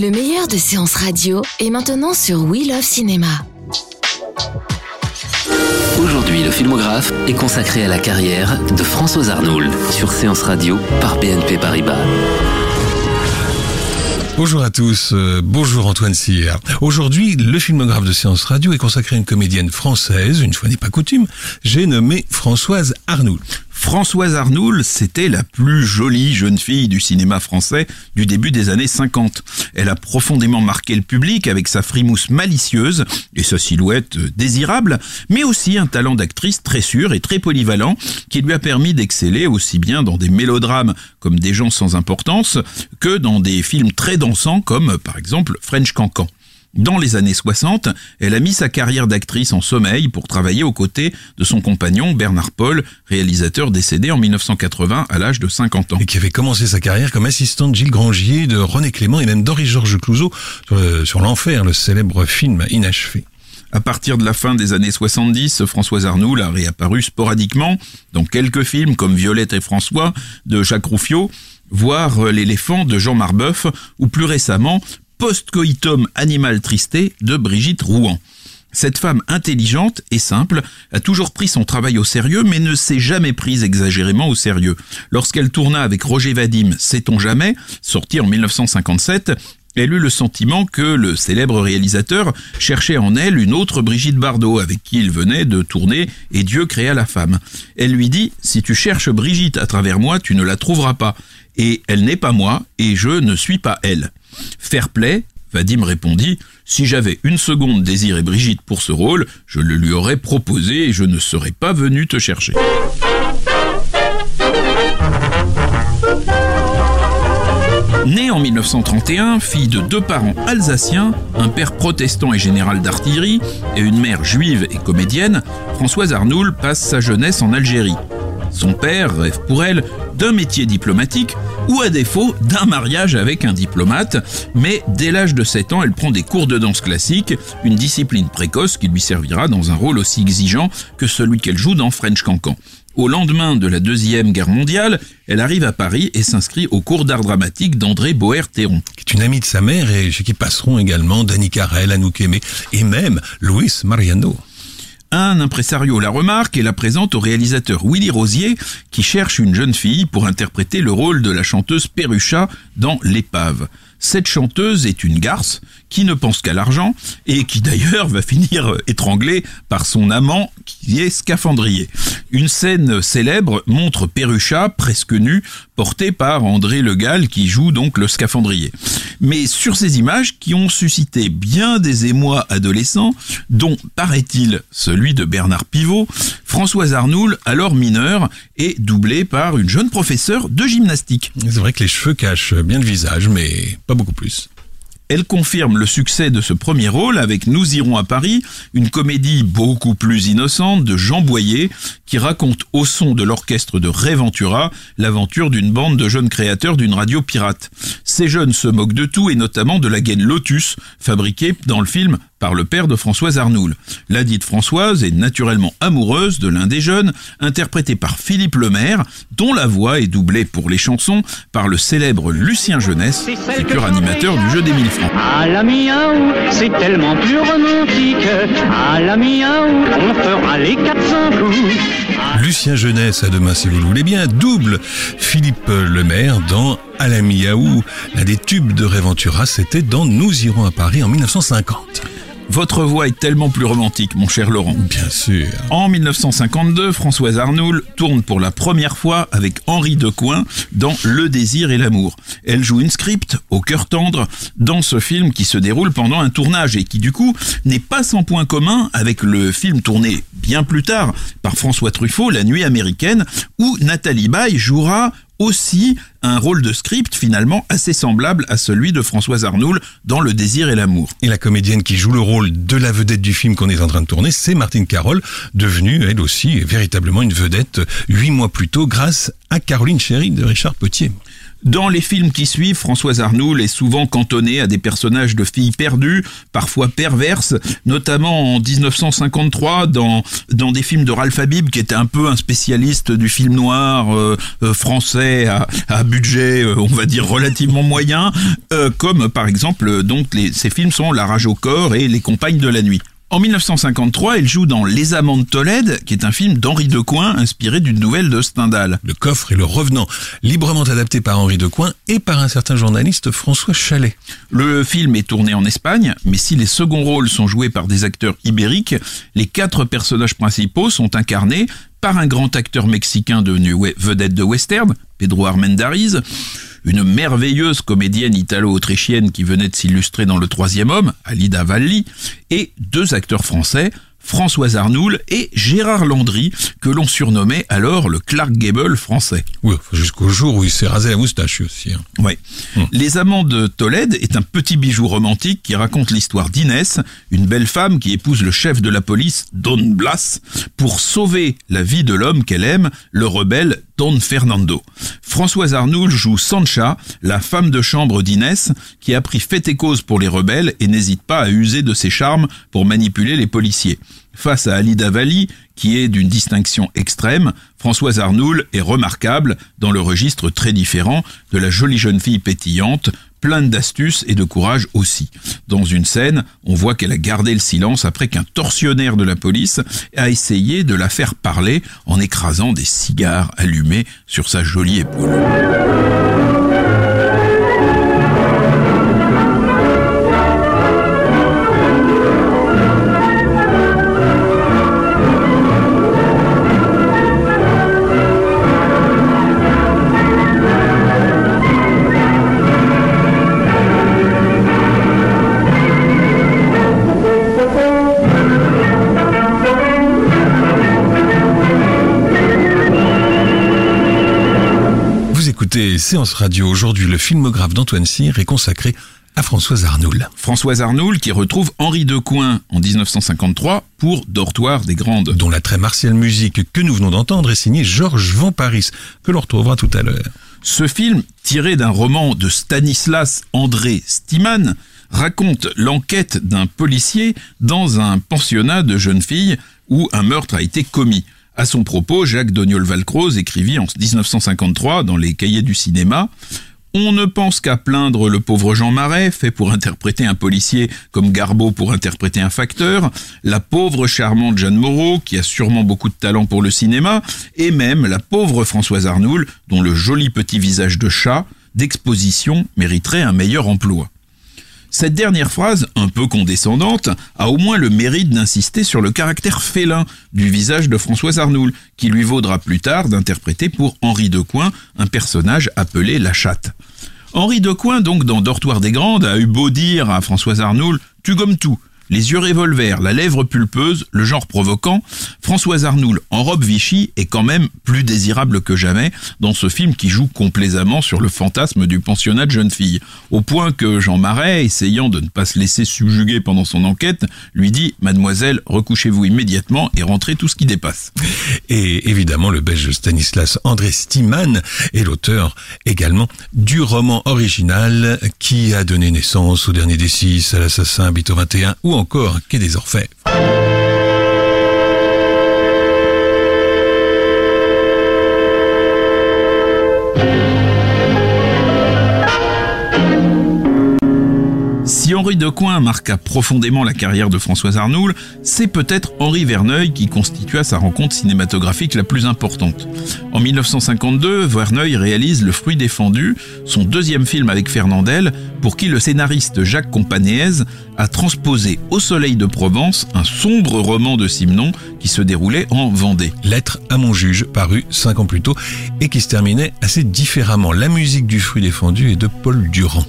Le meilleur de séances radio est maintenant sur We Love Cinéma. Aujourd'hui, le filmographe est consacré à la carrière de Françoise Arnoul sur Séance Radio par BNP Paribas. Bonjour à tous, euh, bonjour Antoine Cyr. Aujourd'hui, le filmographe de Séance Radio est consacré à une comédienne française, une fois n'est pas coutume, j'ai nommé Françoise Arnoul. Françoise Arnoul, c'était la plus jolie jeune fille du cinéma français du début des années 50. Elle a profondément marqué le public avec sa frimousse malicieuse et sa silhouette désirable, mais aussi un talent d'actrice très sûr et très polyvalent qui lui a permis d'exceller aussi bien dans des mélodrames comme Des gens sans importance que dans des films très dansants comme par exemple French Cancan. Dans les années 60, elle a mis sa carrière d'actrice en sommeil pour travailler aux côtés de son compagnon Bernard Paul, réalisateur décédé en 1980 à l'âge de 50 ans. Et qui avait commencé sa carrière comme assistante de Gilles Grangier, de René Clément et même d'Henri-Georges Clouzot sur, euh, sur l'enfer, le célèbre film inachevé. À partir de la fin des années 70, Françoise Arnoul a réapparu sporadiquement dans quelques films comme Violette et François de Jacques Rouffio, voire L'éléphant de Jean Marbeuf, ou plus récemment Postcoitum Animal Tristé de Brigitte Rouen. Cette femme intelligente et simple a toujours pris son travail au sérieux, mais ne s'est jamais prise exagérément au sérieux. Lorsqu'elle tourna avec Roger Vadim Sait-on jamais, sorti en 1957, elle eut le sentiment que le célèbre réalisateur cherchait en elle une autre Brigitte Bardot avec qui il venait de tourner et Dieu créa la femme. Elle lui dit Si tu cherches Brigitte à travers moi, tu ne la trouveras pas. Et elle n'est pas moi et je ne suis pas elle. Fair play, Vadim répondit Si j'avais une seconde désiré Brigitte pour ce rôle, je le lui aurais proposé et je ne serais pas venu te chercher. Née en 1931, fille de deux parents alsaciens, un père protestant et général d'artillerie, et une mère juive et comédienne, Françoise Arnoul passe sa jeunesse en Algérie. Son père rêve pour elle d'un métier diplomatique ou à défaut d'un mariage avec un diplomate, mais dès l'âge de 7 ans, elle prend des cours de danse classique, une discipline précoce qui lui servira dans un rôle aussi exigeant que celui qu'elle joue dans French Cancan. Au lendemain de la Deuxième Guerre mondiale, elle arrive à Paris et s'inscrit au cours d'art dramatique d'André Boer-Théron. Qui est une amie de sa mère et chez qui passeront également Danny Carrel, Anouk Aimé et même Luis Mariano. Un impresario la remarque et la présente au réalisateur Willy Rosier qui cherche une jeune fille pour interpréter le rôle de la chanteuse Perrucha dans L'épave. Cette chanteuse est une garce qui ne pense qu'à l'argent et qui d'ailleurs va finir étranglée par son amant qui est scaphandrier. Une scène célèbre montre Perrucha presque nue portée par André Le Gall qui joue donc le scaphandrier. Mais sur ces images qui ont suscité bien des émois adolescents, dont paraît-il celui de Bernard Pivot, Françoise Arnoul, alors mineure, est doublée par une jeune professeure de gymnastique. C'est vrai que les cheveux cachent bien le visage, mais beaucoup plus. Elle confirme le succès de ce premier rôle avec Nous irons à Paris, une comédie beaucoup plus innocente de Jean Boyer qui raconte au son de l'orchestre de Ray Ventura l'aventure d'une bande de jeunes créateurs d'une radio pirate. Ces jeunes se moquent de tout et notamment de la gaine Lotus fabriquée dans le film par le père de Françoise Arnoul. La dite Françoise est naturellement amoureuse de l'un des jeunes, interprété par Philippe Lemaire, dont la voix est doublée pour les chansons par le célèbre Lucien Jeunesse, futur animateur du jeu des mille francs. À la miaou, c'est tellement plus romantique. À la miaou, on fera les 400 coups. Lucien Jeunesse, à demain si vous le voulez bien, double Philippe Lemaire dans À la Miaou. L'un des tubes de Réventura, c'était dans Nous irons à Paris en 1950. Votre voix est tellement plus romantique, mon cher Laurent. Bien sûr. En 1952, Françoise Arnoul tourne pour la première fois avec Henri Decoing dans Le désir et l'amour. Elle joue une script au cœur tendre dans ce film qui se déroule pendant un tournage et qui du coup n'est pas sans point commun avec le film tourné bien plus tard par François Truffaut, La nuit américaine, où Nathalie Baye jouera aussi un rôle de script finalement assez semblable à celui de Françoise Arnoul dans Le désir et l'amour. Et la comédienne qui joue le rôle de la vedette du film qu'on est en train de tourner, c'est Martine Carole, devenue elle aussi véritablement une vedette huit mois plus tôt grâce à Caroline Chéry de Richard Potier. Dans les films qui suivent, Françoise Arnoul est souvent cantonnée à des personnages de filles perdues, parfois perverses, notamment en 1953 dans, dans des films de Ralph Habib, qui était un peu un spécialiste du film noir euh, euh, français à, à budget, euh, on va dire, relativement moyen, comme par exemple, donc les, ces films sont La rage au corps et Les compagnes de la nuit. En 1953, elle joue dans Les Amants de Tolède, qui est un film d'Henri Decoing inspiré d'une nouvelle de Stendhal. Le coffre et le revenant, librement adapté par Henri Decoing et par un certain journaliste François Chalet. Le film est tourné en Espagne, mais si les seconds rôles sont joués par des acteurs ibériques, les quatre personnages principaux sont incarnés par un grand acteur mexicain devenu vedette de western, Pedro Armendariz, une merveilleuse comédienne italo-autrichienne qui venait de s'illustrer dans Le Troisième Homme, Alida Valli, et deux acteurs français, Françoise Arnoul et Gérard Landry, que l'on surnommait alors le Clark Gable français. Oui, jusqu'au jour où il s'est rasé la moustache aussi. Hein. Ouais. Hum. Les Amants de Tolède est un petit bijou romantique qui raconte l'histoire d'Inès, une belle femme qui épouse le chef de la police, Don Blas, pour sauver la vie de l'homme qu'elle aime, le rebelle Fernando. Françoise Arnoul joue Sancha, la femme de chambre d'Inès, qui a pris fait et cause pour les rebelles et n'hésite pas à user de ses charmes pour manipuler les policiers. Face à Alida Valli, qui est d'une distinction extrême, Françoise Arnoul est remarquable dans le registre très différent de la jolie jeune fille pétillante, pleine d'astuces et de courage aussi. Dans une scène, on voit qu'elle a gardé le silence après qu'un tortionnaire de la police a essayé de la faire parler en écrasant des cigares allumés sur sa jolie épaule. Écoutez Séance Radio. Aujourd'hui, le filmographe d'Antoine Cyr est consacré à Françoise Arnoul. Françoise Arnoul qui retrouve Henri Decoing en 1953 pour Dortoir des Grandes. Dont la très martiale musique que nous venons d'entendre est signée Georges Van Paris, que l'on retrouvera tout à l'heure. Ce film, tiré d'un roman de Stanislas André Stiman, raconte l'enquête d'un policier dans un pensionnat de jeunes filles où un meurtre a été commis. À son propos, Jacques Doniol-Valcroze écrivit en 1953 dans les cahiers du cinéma on ne pense qu'à plaindre le pauvre Jean Marais, fait pour interpréter un policier comme Garbeau pour interpréter un facteur, la pauvre charmante Jeanne Moreau, qui a sûrement beaucoup de talent pour le cinéma, et même la pauvre Françoise Arnoul, dont le joli petit visage de chat, d'exposition, mériterait un meilleur emploi. Cette dernière phrase, un peu condescendante, a au moins le mérite d'insister sur le caractère félin du visage de Françoise Arnoul, qui lui vaudra plus tard d'interpréter pour Henri Decoing un personnage appelé la chatte. Henri Decoing, donc dans Dortoir des Grandes, a eu beau dire à Françoise Arnoul « tu gommes tout », les yeux revolver, la lèvre pulpeuse, le genre provoquant, Françoise Arnoul en robe Vichy est quand même plus désirable que jamais dans ce film qui joue complaisamment sur le fantasme du pensionnat de jeune fille, au point que Jean Marais, essayant de ne pas se laisser subjuguer pendant son enquête, lui dit « Mademoiselle, recouchez-vous immédiatement et rentrez tout ce qui dépasse ». Et évidemment, le belge Stanislas André Stiman est l'auteur également du roman original qui a donné naissance au dernier des six, à l'assassin Bito 21 ou encore Quai des Orfèvres. De coin marqua profondément la carrière de Françoise Arnoul, c'est peut-être Henri Verneuil qui constitua sa rencontre cinématographique la plus importante. En 1952, Verneuil réalise Le Fruit défendu, son deuxième film avec Fernandel, pour qui le scénariste Jacques Companéez a transposé Au soleil de Provence, un sombre roman de Simenon qui se déroulait en Vendée. Lettre à mon juge, paru cinq ans plus tôt, et qui se terminait assez différemment. La musique du fruit défendu est de Paul Durand.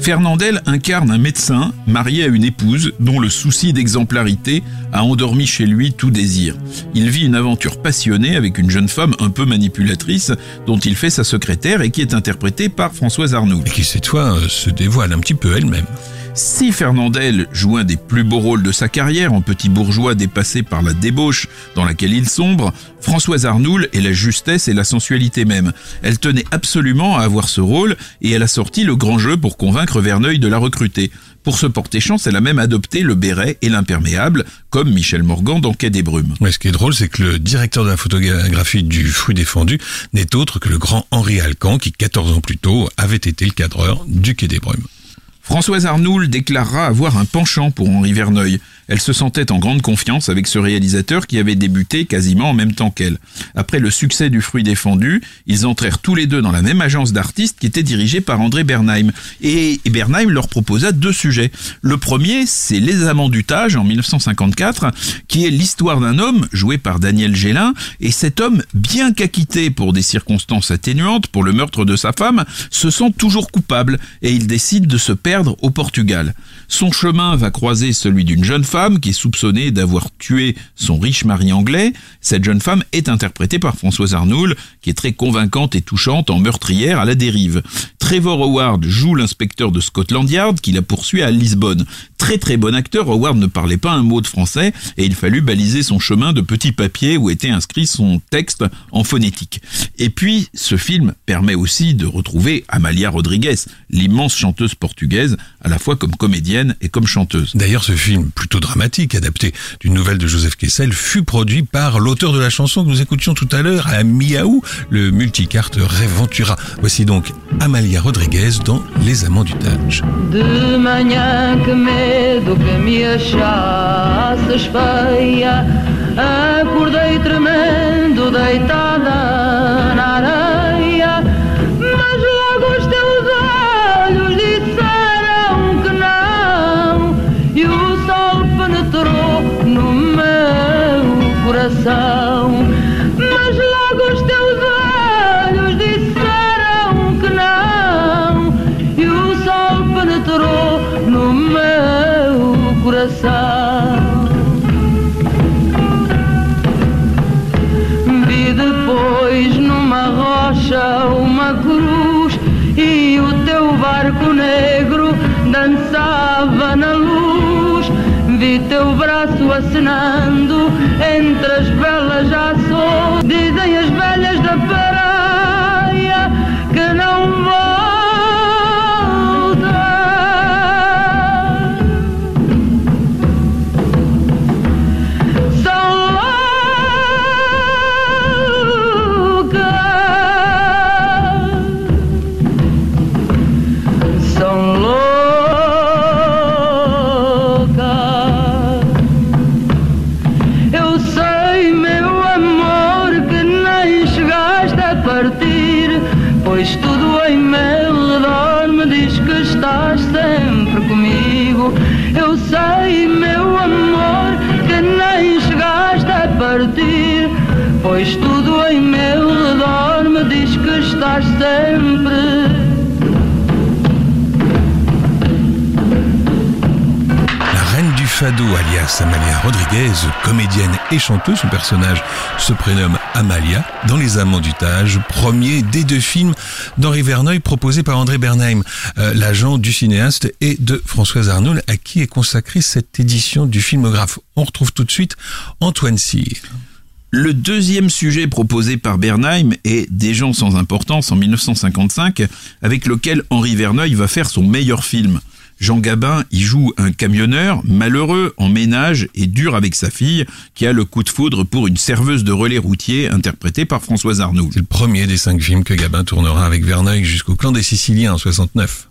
Fernandel incarne un médecin marié à une épouse dont le souci d'exemplarité a endormi chez lui tout désir. Il vit une aventure passionnée avec une jeune femme un peu manipulatrice dont il fait sa secrétaire et qui est interprétée par Françoise Arnoul. Et qui cette fois euh, se dévoile un petit peu elle-même. Si Fernandel joue un des plus beaux rôles de sa carrière en petit bourgeois dépassé par la débauche dans laquelle il sombre, Françoise Arnoul est la justesse et la sensualité même. Elle tenait absolument à avoir ce rôle et elle a sorti le grand jeu pour convaincre Verneuil de la recruter. Pour se porter chance, elle a même adopté le béret et l'imperméable, comme Michel Morgan dans Quai des Brumes. Ce qui est drôle, c'est que le directeur de la photographie du fruit défendu n'est autre que le grand Henri Alcan, qui 14 ans plus tôt avait été le cadreur du Quai des Brumes. Françoise Arnoul déclarera avoir un penchant pour Henri Verneuil. Elle se sentait en grande confiance avec ce réalisateur qui avait débuté quasiment en même temps qu'elle. Après le succès du fruit défendu, ils entrèrent tous les deux dans la même agence d'artistes qui était dirigée par André Bernheim. Et Bernheim leur proposa deux sujets. Le premier, c'est Les Amants du Tage en 1954, qui est l'histoire d'un homme joué par Daniel Gélin. Et cet homme, bien qu'acquitté pour des circonstances atténuantes pour le meurtre de sa femme, se sent toujours coupable et il décide de se perdre au Portugal. Son chemin va croiser celui d'une jeune femme qui est soupçonnée d'avoir tué son riche mari anglais. Cette jeune femme est interprétée par Françoise Arnoul, qui est très convaincante et touchante en meurtrière à la dérive. Trevor Howard joue l'inspecteur de Scotland Yard qui la poursuit à Lisbonne. Très très bon acteur, Howard ne parlait pas un mot de français et il fallut baliser son chemin de petits papiers où était inscrit son texte en phonétique. Et puis, ce film permet aussi de retrouver Amalia Rodriguez, l'immense chanteuse portugaise, à la fois comme comédienne et comme chanteuse. D'ailleurs, ce film, plutôt dramatique, adapté d'une nouvelle de Joseph Kessel, fut produit par l'auteur de la chanson que nous écoutions tout à l'heure, à Miaou, le multicarte Reventura. Voici donc Amalia Rodriguez dans Les Amants du Tage. De coração Mas logo os teus olhos disseram que não E o sol penetrou no meu coração. Vi depois numa rocha uma cruz E o teu barco negro dançava na luz. Vi teu braço acenando entre as Amalia Rodriguez, comédienne et chanteuse, son personnage se prénomme Amalia, dans Les Amants du Tage, premier des deux films d'Henri Verneuil proposé par André Bernheim, euh, l'agent du cinéaste et de Françoise Arnoul, à qui est consacrée cette édition du filmographe. On retrouve tout de suite Antoine Cyr. Le deuxième sujet proposé par Bernheim est Des gens sans importance en 1955, avec lequel Henri Verneuil va faire son meilleur film. Jean Gabin y joue un camionneur malheureux en ménage et dur avec sa fille qui a le coup de foudre pour une serveuse de relais routier interprétée par Françoise Arnoul. C'est le premier des cinq films que Gabin tournera avec Verneuil jusqu'au clan des Siciliens en 69.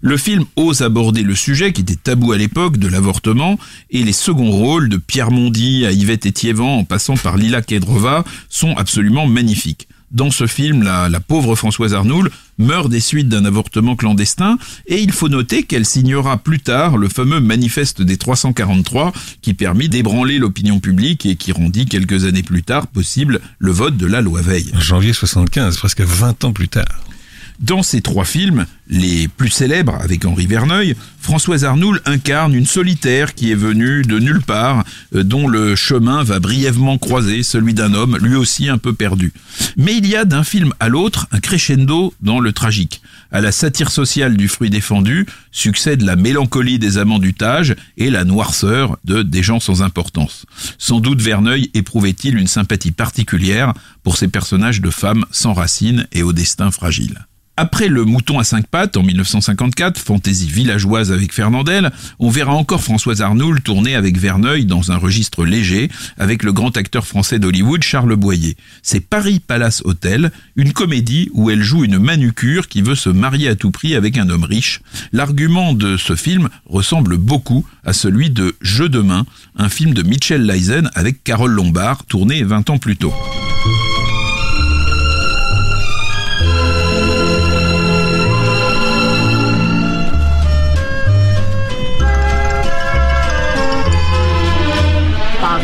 Le film ose aborder le sujet qui était tabou à l'époque de l'avortement et les seconds rôles de Pierre Mondy à Yvette Etiévent en passant par Lila Kedrova sont absolument magnifiques. Dans ce film, la, pauvre Françoise Arnoul meurt des suites d'un avortement clandestin et il faut noter qu'elle signera plus tard le fameux manifeste des 343 qui permit d'ébranler l'opinion publique et qui rendit quelques années plus tard possible le vote de la loi Veil. En janvier 75, presque 20 ans plus tard. Dans ces trois films, les plus célèbres avec Henri Verneuil, Françoise Arnoul incarne une solitaire qui est venue de nulle part, euh, dont le chemin va brièvement croiser celui d'un homme, lui aussi un peu perdu. Mais il y a d'un film à l'autre un crescendo dans le tragique. À la satire sociale du fruit défendu succède la mélancolie des amants du Tage et la noirceur de Des gens sans importance. Sans doute Verneuil éprouvait-il une sympathie particulière pour ces personnages de femmes sans racines et au destin fragile. Après le mouton à cinq pattes en 1954, fantaisie villageoise avec Fernandel, on verra encore Françoise Arnoul tourner avec Verneuil dans un registre léger avec le grand acteur français d'Hollywood Charles Boyer. C'est Paris Palace Hotel, une comédie où elle joue une manucure qui veut se marier à tout prix avec un homme riche. L'argument de ce film ressemble beaucoup à celui de Jeu de main, un film de Mitchell Leisen avec Carole Lombard tourné 20 ans plus tôt.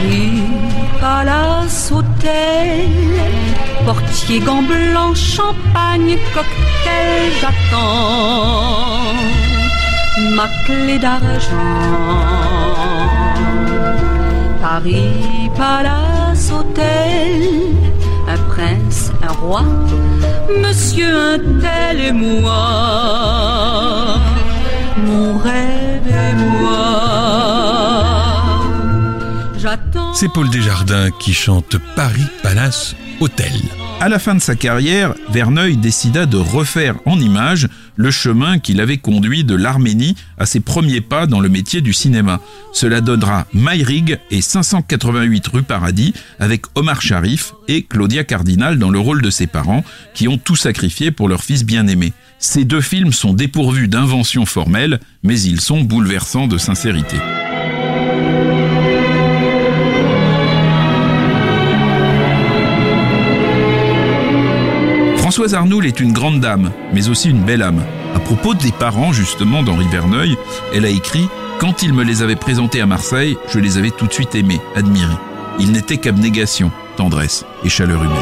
Paris, palace, hôtel, portier, gants blancs, champagne, cocktail, j'attends ma clé d'argent. Paris, palace, hôtel, un prince, un roi, monsieur un tel et moi, mon rêve et moi. C'est Paul Desjardins qui chante Paris Palace Hôtel. À la fin de sa carrière, Verneuil décida de refaire en images le chemin qu'il avait conduit de l'Arménie à ses premiers pas dans le métier du cinéma. Cela donnera Myrig et 588 rue Paradis avec Omar Sharif et Claudia Cardinal dans le rôle de ses parents qui ont tout sacrifié pour leur fils bien-aimé. Ces deux films sont dépourvus d'inventions formelles, mais ils sont bouleversants de sincérité. Françoise Arnoul est une grande dame, mais aussi une belle âme. À propos des parents, justement, d'Henri Verneuil, elle a écrit Quand il me les avait présentés à Marseille, je les avais tout de suite aimés, admirés. Ils n'étaient qu'abnégation, tendresse et chaleur humaine.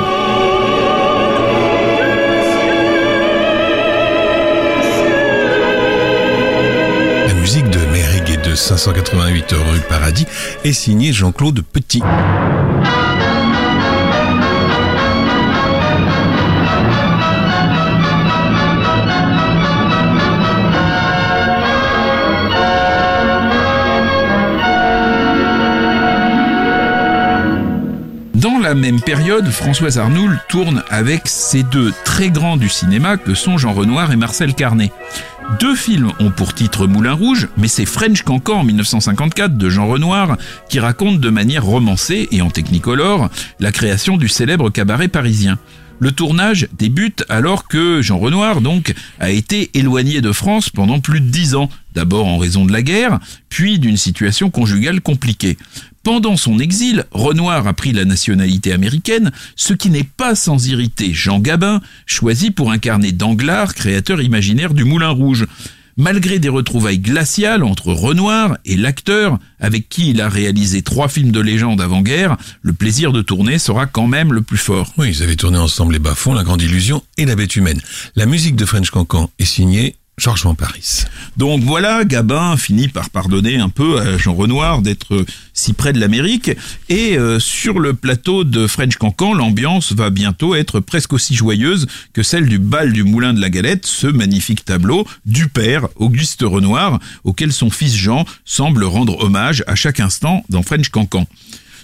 La musique de Mérig et de 588 rue Paradis est signée Jean-Claude Petit. La même période, Françoise Arnoul tourne avec ces deux très grands du cinéma que sont Jean Renoir et Marcel Carnet. Deux films ont pour titre Moulin Rouge, mais c'est French Cancan en 1954 de Jean Renoir qui raconte de manière romancée et en technicolore la création du célèbre cabaret parisien. Le tournage débute alors que Jean Renoir, donc, a été éloigné de France pendant plus de dix ans, d'abord en raison de la guerre, puis d'une situation conjugale compliquée. Pendant son exil, Renoir a pris la nationalité américaine, ce qui n'est pas sans irriter Jean Gabin, choisi pour incarner Danglars, créateur imaginaire du Moulin Rouge. Malgré des retrouvailles glaciales entre Renoir et l'acteur, avec qui il a réalisé trois films de légende avant-guerre, le plaisir de tourner sera quand même le plus fort. Oui, ils avaient tourné ensemble Les Bas-Fonds, La Grande Illusion et La Bête Humaine. La musique de French Cancan est signée Georges Van Paris. Donc voilà, Gabin finit par pardonner un peu à Jean Renoir d'être si près de l'Amérique. Et euh, sur le plateau de French Cancan, l'ambiance va bientôt être presque aussi joyeuse que celle du bal du Moulin de la Galette, ce magnifique tableau du père Auguste Renoir, auquel son fils Jean semble rendre hommage à chaque instant dans French Cancan.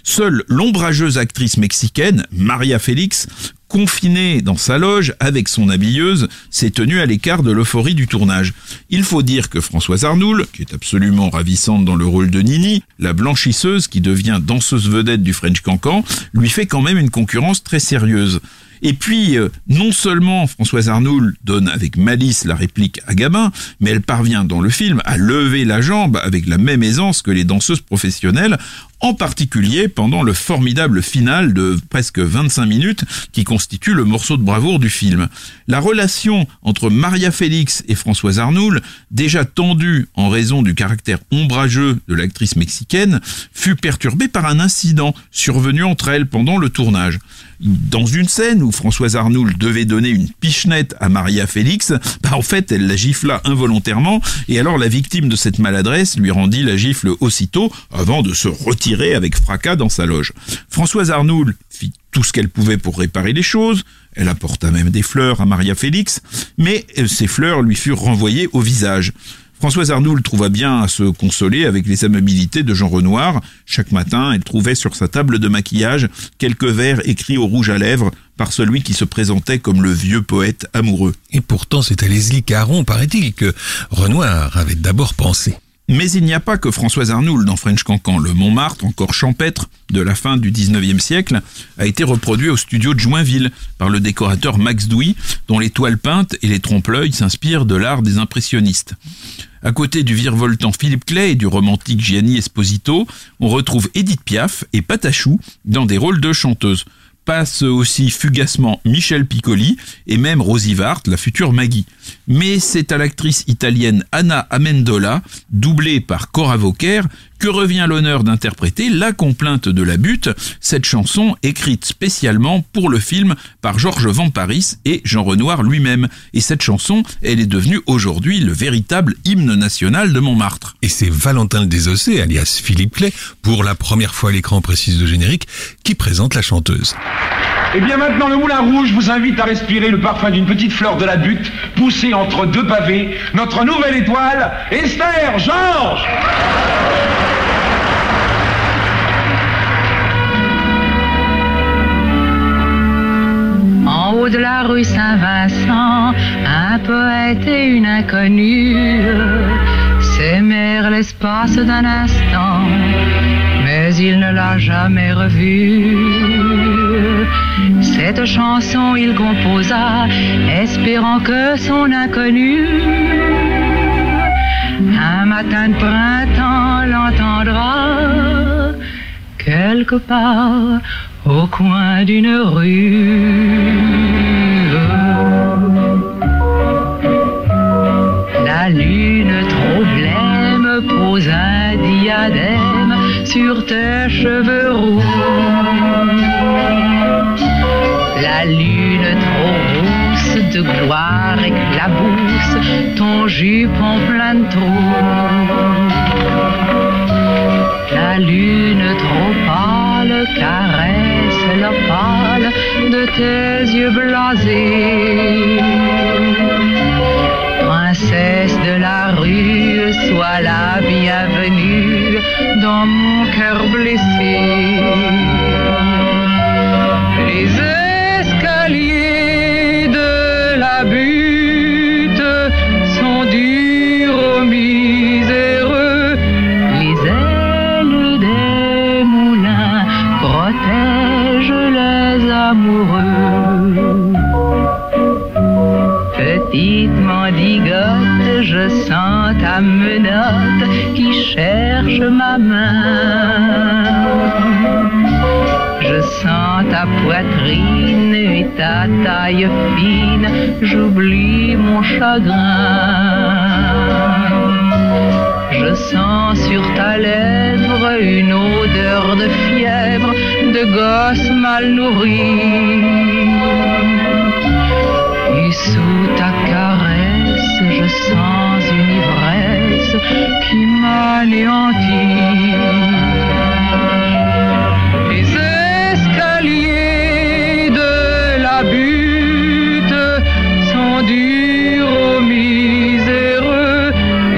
Seule l'ombrageuse actrice mexicaine, Maria Félix, confinée dans sa loge avec son habilleuse, s'est tenue à l'écart de l'euphorie du tournage. Il faut dire que Françoise Arnoul, qui est absolument ravissante dans le rôle de Nini, la blanchisseuse qui devient danseuse vedette du French Cancan, lui fait quand même une concurrence très sérieuse. Et puis, euh, non seulement Françoise Arnoul donne avec malice la réplique à Gabin, mais elle parvient dans le film à lever la jambe avec la même aisance que les danseuses professionnelles, en particulier pendant le formidable final de presque 25 minutes qui constitue le morceau de bravoure du film. La relation entre Maria Félix et Françoise Arnoul, déjà tendue en raison du caractère ombrageux de l'actrice mexicaine, fut perturbée par un incident survenu entre elles pendant le tournage dans une scène où Françoise Arnoul devait donner une pichenette à Maria Félix, bah en fait elle la gifla involontairement et alors la victime de cette maladresse lui rendit la gifle aussitôt avant de se retirer avec fracas dans sa loge. Françoise Arnoul fit tout ce qu'elle pouvait pour réparer les choses, elle apporta même des fleurs à Maria Félix, mais euh, ces fleurs lui furent renvoyées au visage. Françoise Arnoul trouva bien à se consoler avec les amabilités de Jean Renoir. Chaque matin, elle trouvait sur sa table de maquillage quelques vers écrits au rouge à lèvres par celui qui se présentait comme le vieux poète amoureux. Et pourtant, à Leslie Caron, paraît-il, que Renoir avait d'abord pensé. Mais il n'y a pas que Françoise Arnoul dans French Cancan. Le Montmartre, encore champêtre de la fin du 19e siècle, a été reproduit au studio de Joinville par le décorateur Max Douy, dont les toiles peintes et les trompe-l'œil s'inspirent de l'art des impressionnistes. À côté du virevoltant Philippe Clay et du romantique Gianni Esposito, on retrouve Edith Piaf et Patachou dans des rôles de chanteuses passe aussi fugacement Michel Piccoli et même Rosie Vart, la future Maggie. Mais c'est à l'actrice italienne Anna Amendola, doublée par Cora Vauquer, que revient l'honneur d'interpréter La complainte de la butte, cette chanson écrite spécialement pour le film par Georges Van Paris et Jean Renoir lui-même. Et cette chanson, elle est devenue aujourd'hui le véritable hymne national de Montmartre. Et c'est Valentin Desossé, alias Philippe Clay, pour la première fois à l'écran précise de générique, qui présente la chanteuse. Et bien maintenant, le Moulin Rouge vous invite à respirer le parfum d'une petite fleur de la butte, entre deux pavés, notre nouvelle étoile, Esther Georges En haut de la rue Saint-Vincent, un poète et une inconnue s'aimèrent l'espace d'un instant, mais il ne l'a jamais revue. Cette chanson il composa, espérant que son inconnu, un matin de printemps l'entendra quelque part au coin d'une rue. La lune trop blême pose un diadème sur tes cheveux roux. La lune trop rousse de gloire éclabousse ton jupon plein de trous. La lune trop pâle caresse l'opale de tes yeux blasés. Princesse de la rue, sois la bienvenue dans mon cœur blessé. Menotte qui cherche ma main. Je sens ta poitrine et ta taille fine, j'oublie mon chagrin. Je sens sur ta lèvre une odeur de fièvre, de gosse mal nourri. Et sous ta je sens une ivresse qui m'anéantit. Les escaliers de la butte sont durs aux miséreux.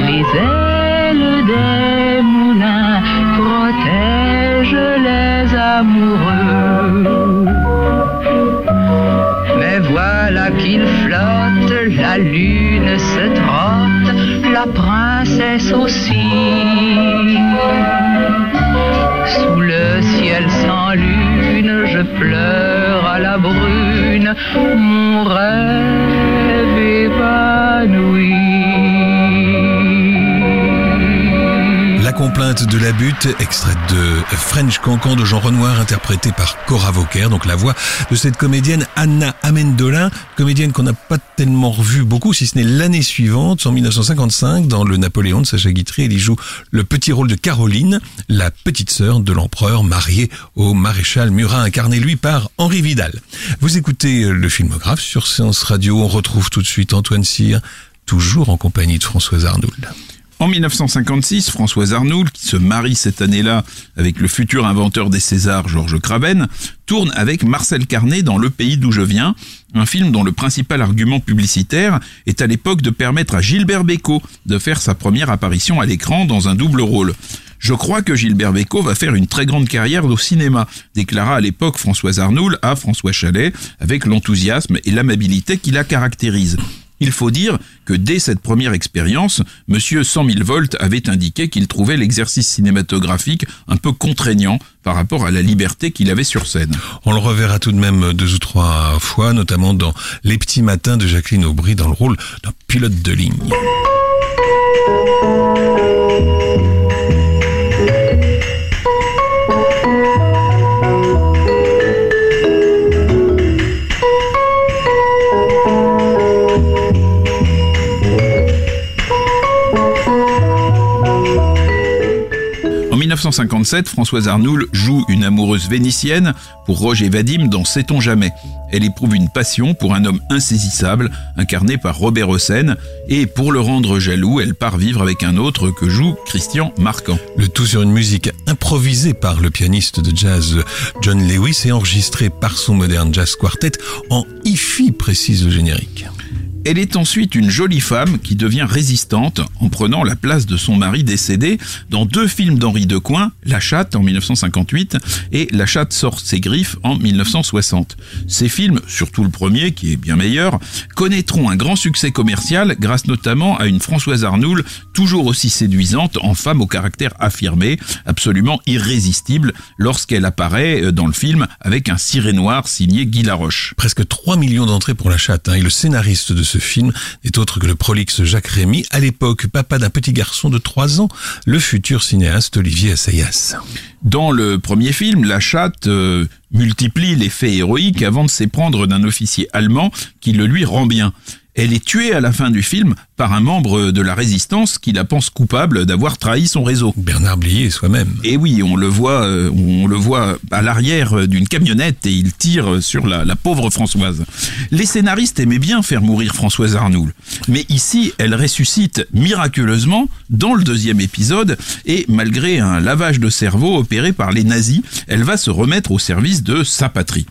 Les ailes des moulins protègent les amoureux. Mais voilà qu'il flotte, la lune se trotte, la princesse aussi. Sous le ciel sans lune, je pleure à la brune mon rêve complainte de la butte, extraite de French Cancan de Jean Renoir, interprété par Cora Vauquer, donc la voix de cette comédienne Anna Amendola, comédienne qu'on n'a pas tellement revue beaucoup, si ce n'est l'année suivante, en 1955, dans le Napoléon de Sacha Guitry, elle y joue le petit rôle de Caroline, la petite sœur de l'empereur mariée au maréchal Murat, incarné lui par Henri Vidal. Vous écoutez le filmographe sur Séance Radio, on retrouve tout de suite Antoine Cyr, toujours en compagnie de Françoise Arnould. En 1956, Françoise Arnould, qui se marie cette année-là avec le futur inventeur des Césars, Georges Craven, tourne avec Marcel Carnet dans Le pays d'où je viens, un film dont le principal argument publicitaire est à l'époque de permettre à Gilbert Bécaud de faire sa première apparition à l'écran dans un double rôle. Je crois que Gilbert Bécaud va faire une très grande carrière au cinéma, déclara à l'époque Françoise Arnould à François Chalet, avec l'enthousiasme et l'amabilité qui la caractérise. Il faut dire que dès cette première expérience, Monsieur 100 000 volts avait indiqué qu'il trouvait l'exercice cinématographique un peu contraignant par rapport à la liberté qu'il avait sur scène. On le reverra tout de même deux ou trois fois, notamment dans Les petits matins de Jacqueline Aubry dans le rôle d'un pilote de ligne. 1957, Françoise Arnould joue une amoureuse vénitienne pour Roger Vadim dans Sait-on jamais. Elle éprouve une passion pour un homme insaisissable, incarné par Robert Hossein, et pour le rendre jaloux, elle part vivre avec un autre que joue Christian Marquand. Le tout sur une musique improvisée par le pianiste de jazz John Lewis et enregistrée par son moderne jazz quartet en hi-fi, précise le générique. Elle est ensuite une jolie femme qui devient résistante en prenant la place de son mari décédé dans deux films d'Henri Decoing, La chatte en 1958 et La chatte sort ses griffes en 1960. Ces films, surtout le premier qui est bien meilleur, connaîtront un grand succès commercial grâce notamment à une Françoise Arnould toujours aussi séduisante en femme au caractère affirmé, absolument irrésistible lorsqu'elle apparaît dans le film avec un ciré noir signé Guy Laroche. Presque 3 millions d'entrées pour La chatte hein, et le scénariste de ce film n'est autre que le prolixe Jacques Rémy, à l'époque papa d'un petit garçon de 3 ans, le futur cinéaste Olivier Assayas. Dans le premier film, la chatte euh, multiplie les faits héroïques avant de s'éprendre d'un officier allemand qui le lui rend bien. Elle est tuée à la fin du film par un membre de la résistance qui la pense coupable d'avoir trahi son réseau. Bernard Blier soi-même. Et oui, on le voit, euh, on le voit à l'arrière d'une camionnette et il tire sur la, la, pauvre Françoise. Les scénaristes aimaient bien faire mourir Françoise Arnould, mais ici, elle ressuscite miraculeusement dans le deuxième épisode et malgré un lavage de cerveau opéré par les nazis, elle va se remettre au service de sa patrie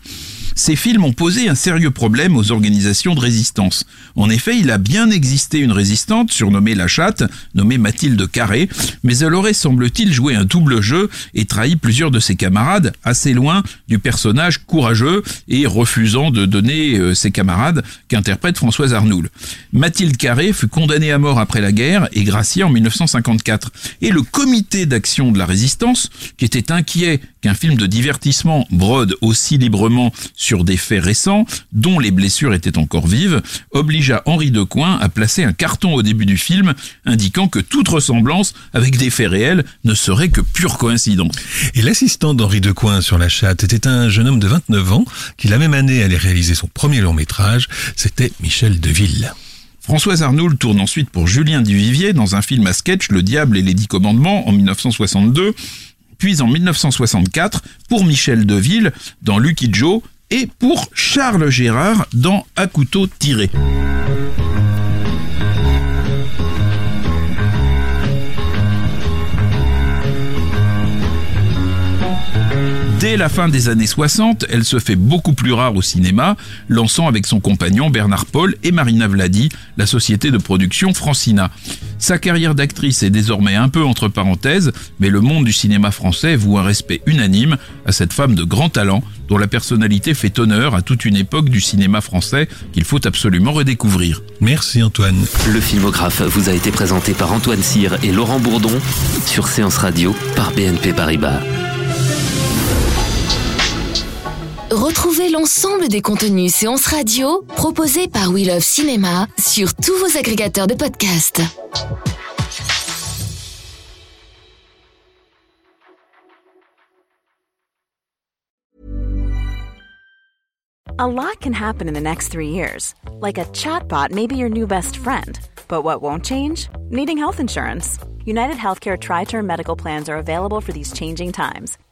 ces films ont posé un sérieux problème aux organisations de résistance. En effet, il a bien existé une résistante, surnommée la chatte, nommée Mathilde Carré, mais elle aurait, semble-t-il, joué un double jeu et trahi plusieurs de ses camarades, assez loin du personnage courageux et refusant de donner euh, ses camarades qu'interprète Françoise Arnould. Mathilde Carré fut condamnée à mort après la guerre et graciée en 1954. Et le comité d'action de la résistance, qui était inquiet qu'un film de divertissement brode aussi librement sur des faits récents, dont les blessures étaient encore vives, obligea Henri Decoing à placer un carton au début du film indiquant que toute ressemblance avec des faits réels ne serait que pure coïncidence. Et l'assistant d'Henri Decoing sur la chatte était un jeune homme de 29 ans qui la même année allait réaliser son premier long métrage, c'était Michel Deville. Françoise Arnould tourne ensuite pour Julien Duvivier dans un film à sketch Le Diable et les Dix Commandements en 1962, puis en 1964 pour Michel Deville dans Lucky Joe et pour Charles Gérard dans À couteau tiré. Dès la fin des années 60, elle se fait beaucoup plus rare au cinéma, lançant avec son compagnon Bernard Paul et Marina Vladi la société de production Francina. Sa carrière d'actrice est désormais un peu entre parenthèses, mais le monde du cinéma français voue un respect unanime à cette femme de grand talent dont la personnalité fait honneur à toute une époque du cinéma français qu'il faut absolument redécouvrir. Merci Antoine. Le filmographe vous a été présenté par Antoine Cyr et Laurent Bourdon sur Séance Radio par BNP Paribas. Retrouvez l'ensemble des contenus séances radio proposés par We Love Cinéma sur tous vos agrégateurs de podcasts. A lot can happen in the next three years. Like a chatbot may be your new best friend. But what won't change? Needing health insurance. United Healthcare Tri Term Medical Plans are available for these changing times.